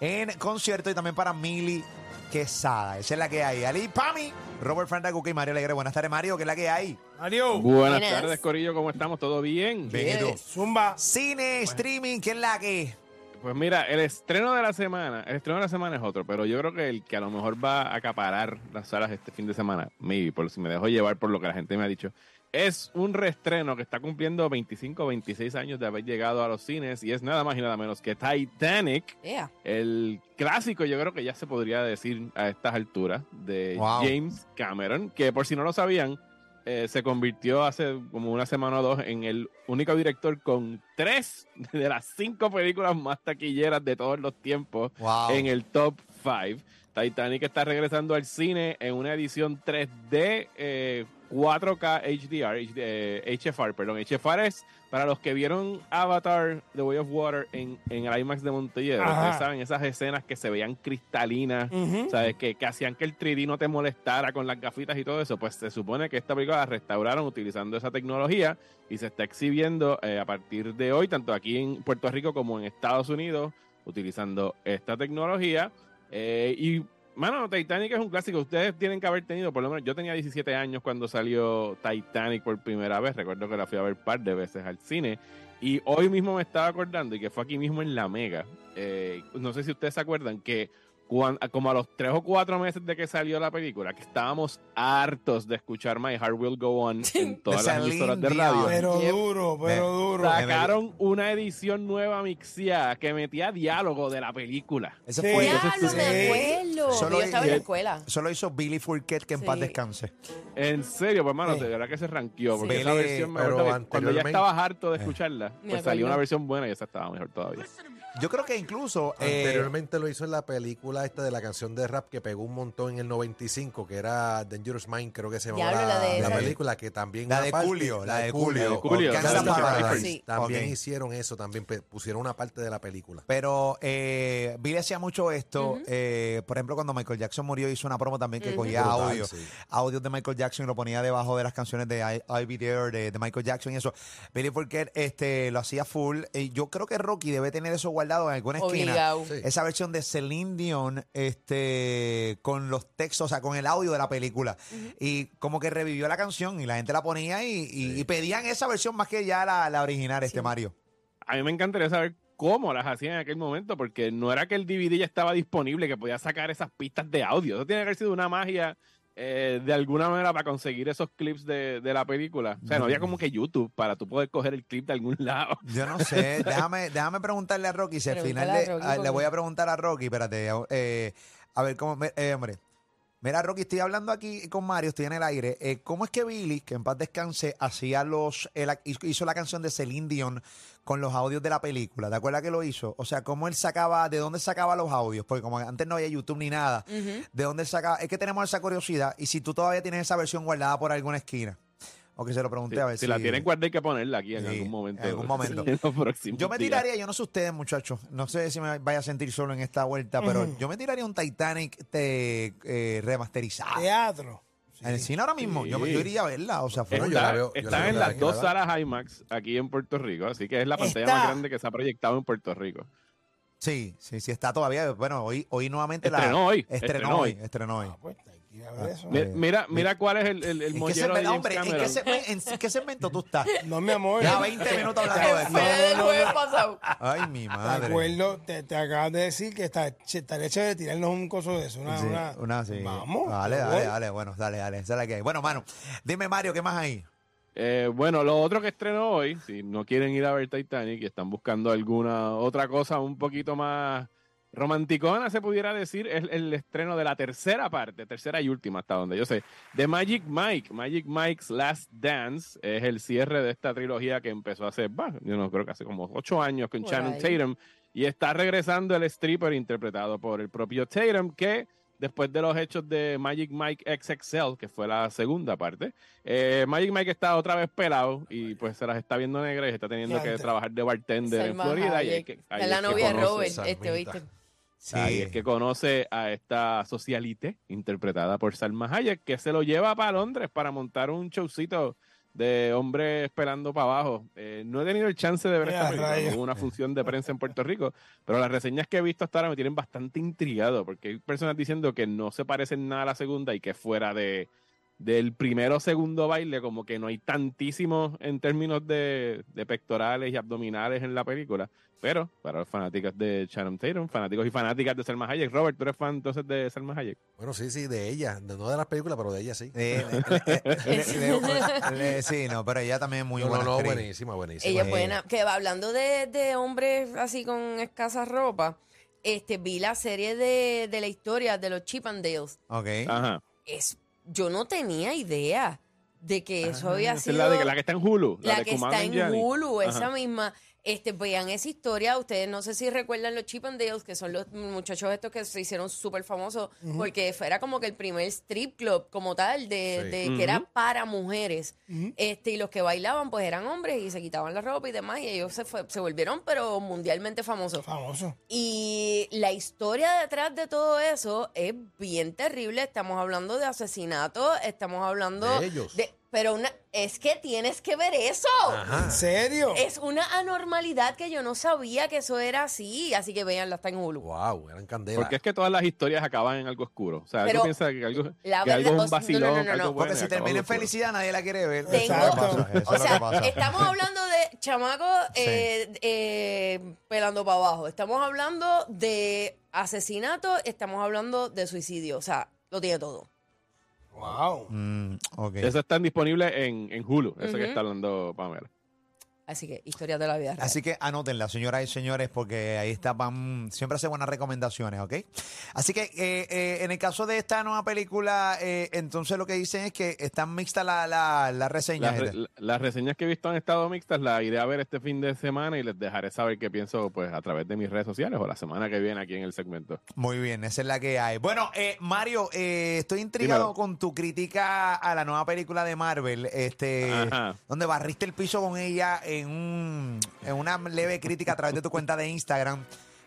en concierto y también para Mili Quesada. Esa es la que hay. Ali Pami, Robert Frandacuca y Mario Alegre. Buenas tardes, Mario. ¿Qué es la que hay? Mario, Buenas Buenas. tardes, Corillo, ¿cómo estamos? ¿Todo bien? Bien. Zumba. Cine, streaming, ¿qué es la que? Pues mira, el estreno de la semana, el estreno de la semana es otro, pero yo creo que el que a lo mejor va a acaparar las salas este fin de semana, maybe, por si me dejo llevar por lo que la gente me ha dicho, es un reestreno que está cumpliendo 25 o 26 años de haber llegado a los cines y es nada más y nada menos que Titanic, Yeah. el clásico, yo creo que ya se podría decir a estas alturas, de Wow. James Cameron, que por si no lo sabían, eh, se convirtió hace como una semana o dos en el único director con tres de las cinco películas más taquilleras de todos los tiempos Wow. en el top 5. Titanic está regresando al cine en una edición 3D, eh, 4K HDR, HD, eh, HFR, perdón. HFR es para los que vieron Avatar, The Way of Water en, en el IMAX de Montelledro. Ustedes saben, esas escenas que se veían cristalinas. ¿sabes? Que, que hacían que el 3D no te molestara con las gafitas y todo eso. Pues se supone que esta película la restauraron utilizando esa tecnología y se está exhibiendo eh, a partir de hoy, tanto aquí en Puerto Rico como en Estados Unidos, utilizando esta tecnología. Eh, y, mano, Titanic es un clásico. Ustedes tienen que haber tenido, por lo menos, yo tenía 17 años cuando salió Titanic por primera vez. Recuerdo que la fui a ver un par de veces al cine. Y hoy mismo me estaba acordando, y que fue aquí mismo en La Mega. eh, no sé si ustedes se acuerdan que como a los tres o cuatro meses de que salió la película, que estábamos hartos de escuchar My Heart Will Go On en todas las emisoras de radio. Pero duro, pero Me- duro. Sacaron una edición nueva mixeada que metía diálogo de la película. Ese Sí. fue. Tú- me. Solo yo estaba en la escuela. Eso lo hizo Billy Fourquet, que en paz descanse. En serio, pues hermano, Sí. de verdad que se ranqueó. Porque Sí. esa versión me pero acuerdo que cuando ya anteriormente- estaba harto de Eh. escucharla, pues salió una versión buena y esa estaba mejor todavía. Yo creo que incluso. eh, Anteriormente lo hizo en la película esta de la canción de rap que pegó un montón en el 95, que era Dangerous Mind, creo que se llamaba la, la película, que también La de parte- Julio, la de Julio. Sí. También hicieron eso, también pusieron una parte de la película. Pero eh, Billy hacía mucho esto. Eh, por ejemplo, cuando Michael Jackson murió, hizo una promo también que cogía Brutal, audio. sí. Audios de Michael Jackson y lo ponía debajo de las canciones de I, I'll Be There, de, de Michael Jackson y eso. Billy Fourquet este, lo hacía full. Y yo creo que Rocky debe tener eso guardado en alguna esquina. Obligado. Esa versión de Celine Dion este, con los textos, o sea, con el audio de la película. Y como que revivió la canción y la gente la ponía y, y- y pedían esa versión más que ya la, la original, este. Mario. A mí me encantaría saber cómo las hacían en aquel momento, porque no era que el DVD ya estaba disponible, que podía sacar esas pistas de audio. Eso tiene que haber sido una magia eh, de alguna manera para conseguir esos clips de, de la película. O sea, no había como que YouTube para tú poder coger el clip de algún lado. Yo no sé, déjame, déjame preguntarle a Rocky si al final le, a voy a preguntar a Rocky, espérate, eh, a ver cómo, eh, hombre. Mira, Rocky, estoy hablando aquí con Mario, estoy en el aire. Eh, ¿Cómo es que Billy, que en paz descanse, hacía los, hizo la canción de Celine Dion con los audios de la película? ¿Te acuerdas que lo hizo? O sea, ¿cómo él sacaba, de dónde sacaba los audios? Porque como antes no había YouTube ni nada. ¿de dónde sacaba? Es que tenemos esa curiosidad y si tú todavía tienes esa versión guardada por alguna esquina. O que se lo pregunté Si, a ver si la tienen guardada hay que ponerla aquí en Sí, algún momento. en algún momento. En Yo me días. tiraría, yo no sé ustedes, muchachos, no sé si me vaya a sentir solo en esta vuelta, pero yo me tiraría un Titanic te, eh, remasterizado. Teatro. En el cine ahora mismo, yo, Sí. yo iría a verla, o sea, fuera yo Está, la veo- yo la veo en cada las dos salas IMAX aquí en Puerto Rico, así que es la pantalla Está. más grande que se ha proyectado en Puerto Rico. Sí, sí, sí, está todavía. Bueno, hoy, hoy nuevamente la. Estrenó hoy, Estrenó, estrenó hoy, hoy. estrenó hoy. Ah, pues hay que ir a ver eso. Mi- Mira, mira cuál es el, el, el ¿En qué, mollero de segmento, James hombre, ¿en qué, Cameron. segmento, en qué segmento tú estás? No, mi amor. Ya 20 minutos hablando de pasado. Ay, mi Te madre. acuerdo, te, te acabas de decir que está, che- estaría chévere tirarnos un coso de eso. Una, Sí, una, una, sí. Vamos. Dale, dale, dale. Bueno, dale, dale. Esa es la que hay. Bueno, mano, dime, Mario, ¿qué más hay? Eh, bueno, lo otro que estrenó hoy, si no quieren ir a ver Titanic y están buscando alguna otra cosa un poquito más romanticona, se pudiera decir, es el estreno de la tercera parte, tercera y última, hasta donde yo sé, de Magic Mike. Magic Mike's Last Dance es el cierre de esta trilogía que empezó hace, bah, yo no creo que hace como ocho años con Por Channing ahí. Tatum. Y está regresando el stripper interpretado por el propio Tatum, que después de los hechos de Magic Mike XXL, que fue la segunda parte, eh, Magic Mike está otra vez pelado y pues se las está viendo negras y está teniendo que trabajar de bartender Salma en Florida. Y Hayek. es que, ahí Es la novia de Robert, este, ¿viste? Ahí es que conoce a esta socialite interpretada por Salma Hayek, que se lo lleva para Londres para montar un showcito de hombres esperando para abajo. Eh, no he tenido el chance de ver esta película, hubo una función de prensa en Puerto Rico, pero las reseñas que he visto hasta ahora me tienen bastante intrigado, porque hay personas diciendo que no se parecen nada a la segunda y que fuera de del primero o segundo baile, como que no hay tantísimo en términos de, de pectorales y abdominales en la película. Pero para los fanáticos de Shannon Tatum, fanáticos y fanáticas de Selma Hayek, Robert, ¿tú eres fan entonces de Selma Hayek? Bueno, sí, sí, de ella. de- No de las películas, pero de ella sí. Eh, le- le- le- le- sí, no, pero ella también es muy no, buena. no, no, buenísima, buenísima. Ella es Sí. buena. Que va hablando de, de hombres así con escasa ropa, este, vi la serie de, de la historia de los Chippendales. Ok. Ajá. Es, yo no tenía idea de que eso Ah, había sido la, de, la que está en Hulu. La, que está en Nanjiani. Hulu, esa misma. Este, vean esa historia, ustedes no sé si recuerdan los Chip and Dales, que son los muchachos estos que se hicieron súper famosos, porque era como que el primer strip club como tal, de, Sí. de que era para mujeres. este Y los que bailaban pues eran hombres y se quitaban la ropa y demás, y ellos se, fue- se volvieron pero mundialmente famosos. Famoso. Y la historia detrás de todo eso es bien terrible. Estamos hablando de asesinato, estamos hablando De ellos. de- pero una, es que tienes que ver eso. Ajá. ¿En serio? Es una anormalidad que yo no sabía que eso era así. Así que veanla, está en Hulu. Wow, eran candelas. Porque es que todas las historias acaban en algo oscuro. O sea, Pero tú piensas que algo, la que algo verdad- es un vacilón, no, no, no, algo no. bueno Porque si termina en felicidad, nadie la quiere ver. Tengo- Eso es lo que pasa, eso es O sea, pasa. estamos hablando de chamacos eh, eh, pelando para abajo. Estamos hablando de asesinato, estamos hablando de suicidio. O sea, lo tiene todo. Wow. Mm, ok. Eso está disponible en, en Hulu, eso que Ujú. está hablando Pamela. Así que, historia de la vida real. Así que anótenla, señoras y señores, porque ahí está, van, siempre hace buenas recomendaciones, ¿ok? Así que eh, eh, en el caso de esta nueva película, eh, entonces lo que dicen es que están mixtas las la, la reseñas. Las, re- reseñas que he visto han estado mixtas, las iré a ver este fin de semana y les dejaré saber qué pienso pues a través de mis redes sociales o la semana que viene aquí en el segmento. Muy bien, esa es la que hay. Bueno, eh, Mario, eh, estoy intrigado Dímelo. con tu crítica a la nueva película de Marvel, este, Ajá. donde barriste el piso con ella en, un, en una leve crítica a través de tu cuenta de Instagram.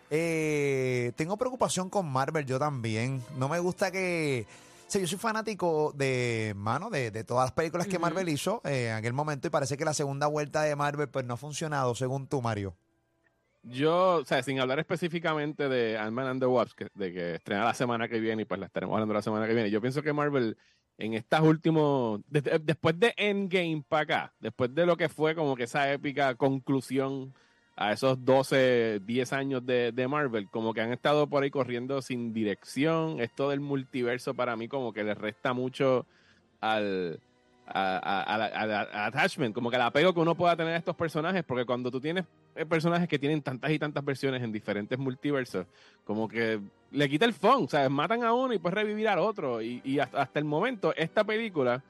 Eh, tengo preocupación con Marvel, yo también. No me gusta que... o sea, yo soy fanático de, mano, de, de todas las películas que. Marvel hizo eh, en aquel momento y parece que la segunda vuelta de Marvel pues no ha funcionado, según tú, Mario. Yo, o sea, sin hablar específicamente de Ant-Man and the Wasp, que, de que estrena la semana que viene y pues la estaremos hablando la semana que viene, yo pienso que Marvel en estas últimos, desde- después de Endgame para acá, después de lo que fue como que esa épica conclusión a esos 12, 10 años de, de Marvel, como que han estado por ahí corriendo sin dirección, esto del multiverso para mí como que le resta mucho al, a- a- attachment, como que el apego que uno pueda tener a estos personajes, porque cuando tú tienes eh, personajes que tienen tantas y tantas versiones en diferentes multiversos, como que le quita el fun, o sea, matan a uno y puedes revivir al otro, y, y hasta, hasta el momento esta película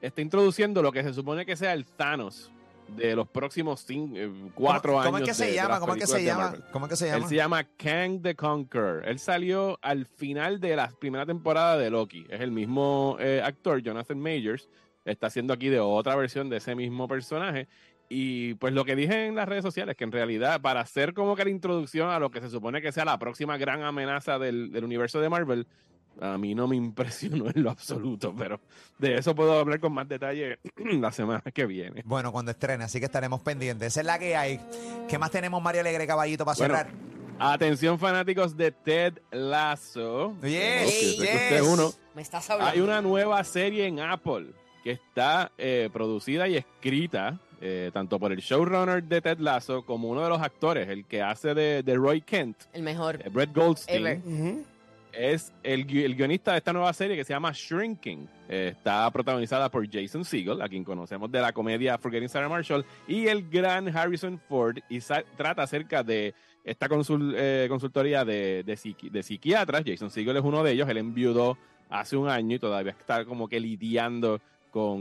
está introduciendo lo que se supone que sea el Thanos de los próximos cinco, eh, cuatro ¿Cómo, años. ¿Cómo es que se de llama? ¿Cómo es que se llama? Marvel. ¿Cómo es que se Él llama? se llama Kang the Conqueror. Él salió al final de la primera temporada de Loki. Es el mismo eh, actor, Jonathan Majors. Está haciendo aquí de otra versión de ese mismo personaje. Y pues lo que dije en las redes sociales, que en realidad para hacer como que la introducción a lo que se supone que sea la próxima gran amenaza del, del universo de Marvel, a mí no me impresionó en lo absoluto, pero de eso puedo hablar con más detalle la semana que viene. Bueno, cuando estrene, así que estaremos pendientes. Esa es la que hay. ¿Qué más tenemos, Mario Alegre Caballito, para Bueno, cerrar? Atención fanáticos de Ted Lasso. Yes, yes. uno. Me estás hablando. Hay una nueva serie en Apple que está eh, producida y escrita eh, tanto por el showrunner de Ted Lasso como uno de los actores, el que hace de, de Roy Kent, El mejor. eh, Brett Goldstein, Ever. Es el, el guionista de esta nueva serie que se llama Shrinking. Eh, está protagonizada por Jason Segel, a quien conocemos de la comedia Forgetting Sarah Marshall, y el gran Harrison Ford, y trata acerca de esta consul- eh, consultoría de, de, psiqui- de psiquiatras. Jason Segel es uno de ellos, él enviudó hace un año y todavía está como que lidiando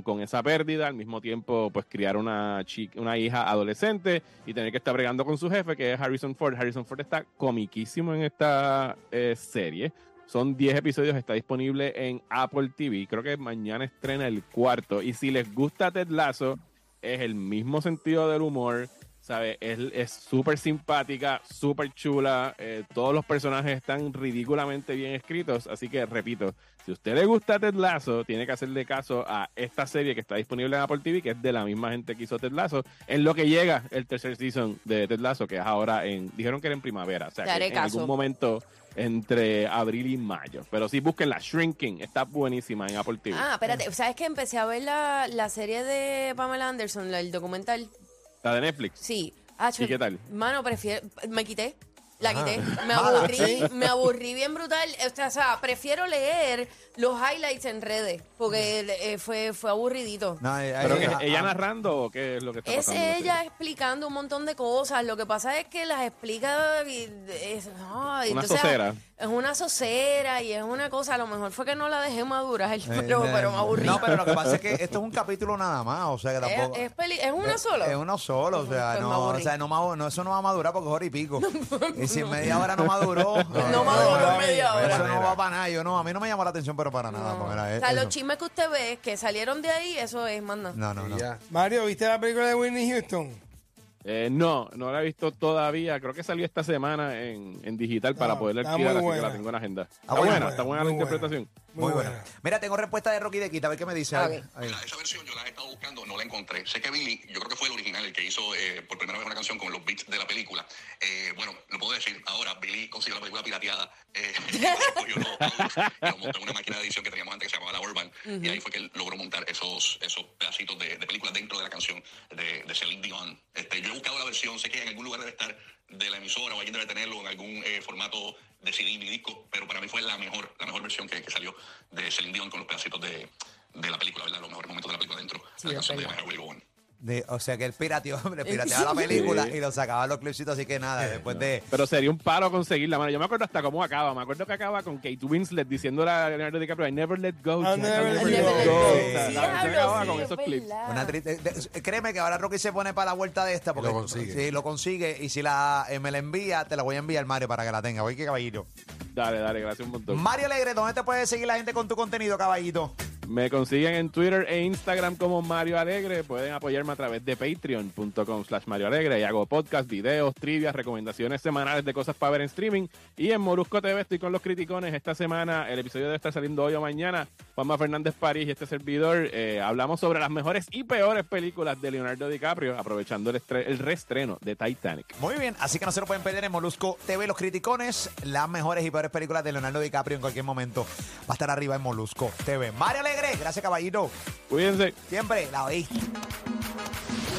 con, esa pérdida, al mismo tiempo pues criar una, chica, una hija adolescente y tener que estar bregando con su jefe, que es Harrison Ford. Harrison Ford está comiquísimo en esta eh, serie. Son 10 episodios, está disponible en Apple TV. Creo que mañana estrena el cuarto. Y si les gusta Ted Lasso, es el mismo sentido del humor. ¿Sabe? Él es súper simpática, súper chula. eh, todos los personajes están ridículamente bien escritos. Así que, repito, si a usted le gusta Ted Lasso, tiene que hacerle caso a esta serie que está disponible en Apple TV, que es de la misma gente que hizo Ted Lasso. En lo que llega el tercer season de Ted Lasso, que es ahora en. Dijeron que era en primavera. O sea, que en caso. algún momento entre abril y mayo. Pero sí, busquen la Shrinking. Está buenísima en Apple TV. Ah, espérate, ¿sabes que Empecé a ver la, la serie de Pamela Anderson, la- el documental. La de Netflix. Sí. Ah, ¿Y qué tal? Mano, prefiero. Me quité. La quité. Me Ah, aburrí. ¿sí? Me aburrí bien brutal. O sea, o sea, prefiero leer los highlights en redes. Porque eh, fue, fue aburridito. No, eh, ¿Pero eh, que ah, ella ah, narrando o qué es lo que está Es pasando? la ella explicando un montón de cosas. Lo que pasa es que las explica. y es, ay, Una entonces. Es una socera y es una cosa. A lo mejor fue que no la dejé madurar, pero, eh, pero me aburrí. No, pero lo que pasa es que esto es un capítulo nada más, o sea que es, tampoco. es, peli- es una sola. Es uno solo, o sea, Pues me no, o sea no, no, eso no va a madurar porque es hora y pico. y si en media hora no maduró, No maduró en media hora. Eso no va para nada. Yo no, a mí no me llamó la atención, pero para nada. No. era o sea, eso. los chismes que usted ve que salieron de ahí, eso es, manda. No, no, no. Mario, ¿viste la película de Whitney Houston? Eh, no, no la he visto todavía. Creo que salió esta semana en, en digital para No, poderla está alquilar, muy así que buena. la tengo en agenda. Está buena, buena, está buena la muy buena. interpretación. Muy buena. Mira, tengo respuesta de Rocky de Quita, a ver qué me dice. A ver, Ok. ahí. Mira, esa versión yo la he estado buscando, no la encontré. Sé que Billy, yo creo que fue el original, el que hizo eh, por primera vez una canción con los beats de la película. Eh, bueno, lo puedo decir, ahora Billy consiguió la película pirateada. Eh, cogió los audios y lo montó en una máquina de edición que teníamos antes que se llamaba la Urban. Y ahí fue que él logró montar esos, esos pedacitos de, de película dentro de la canción de, de Celine Dion. Este, yo he buscado la versión, sé que en algún lugar debe estar de la emisora o alguien debe tenerlo en algún eh, formato de CD mi disco, pero para mí fue la mejor, la mejor versión que, que salió de Celine Dion con los pedacitos de, de la película, ¿verdad? Los mejores momentos de la película dentro Sí, de la canción de De- o sea que el pirateó, le pirateaba la película Sí. y lo sacaba los clipsitos, así que nada, después de. Pero sería un paro conseguirla, mano. Yo me acuerdo hasta cómo acaba. Me acuerdo que acaba con Kate Winslet diciéndole a Leonardo DiCaprio, I never let go. I never let go. go". Sí. O sea, Sí, acababa con es esos clips. Una de- créeme que ahora Rocky se pone para la vuelta de esta porque lo consigue. Sí, lo consigue y si la eh, me la envía, te la voy a enviar Mario para que la tenga. Oye, qué caballito. Dale, dale, gracias un montón. Mario Alegre, ¿dónde te puede seguir la gente con tu contenido, caballito? Me consiguen en Twitter e Instagram como Mario Alegre. Pueden apoyarme a través de patreon.com slash Mario Alegre. Y hago podcast, videos, trivias, recomendaciones semanales de cosas para ver en streaming. Y en Morusco TV estoy con los criticones. Esta semana el episodio debe estar saliendo hoy o mañana. Juanma Fernández París y este servidor. eh, hablamos sobre las mejores y peores películas de Leonardo DiCaprio, aprovechando el, estre- el reestreno de Titanic. Muy bien, así que no se lo pueden perder en Molusco TV Los Criticones, las mejores y peores películas de Leonardo DiCaprio en cualquier momento. Va a estar arriba en Molusco TV. Mario alegre. Gracias, caballito. Cuídense. Siempre la oíste.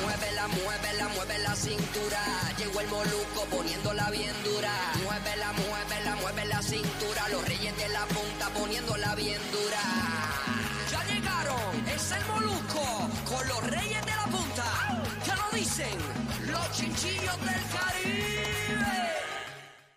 Muévela, muévela, mueve la cintura. Llegó el moluco poniéndola bien dura. Muévela, muévela, mueve la cintura. Los reyes de la punta poniéndola bien dura. Ya llegaron, es el moluco con los reyes.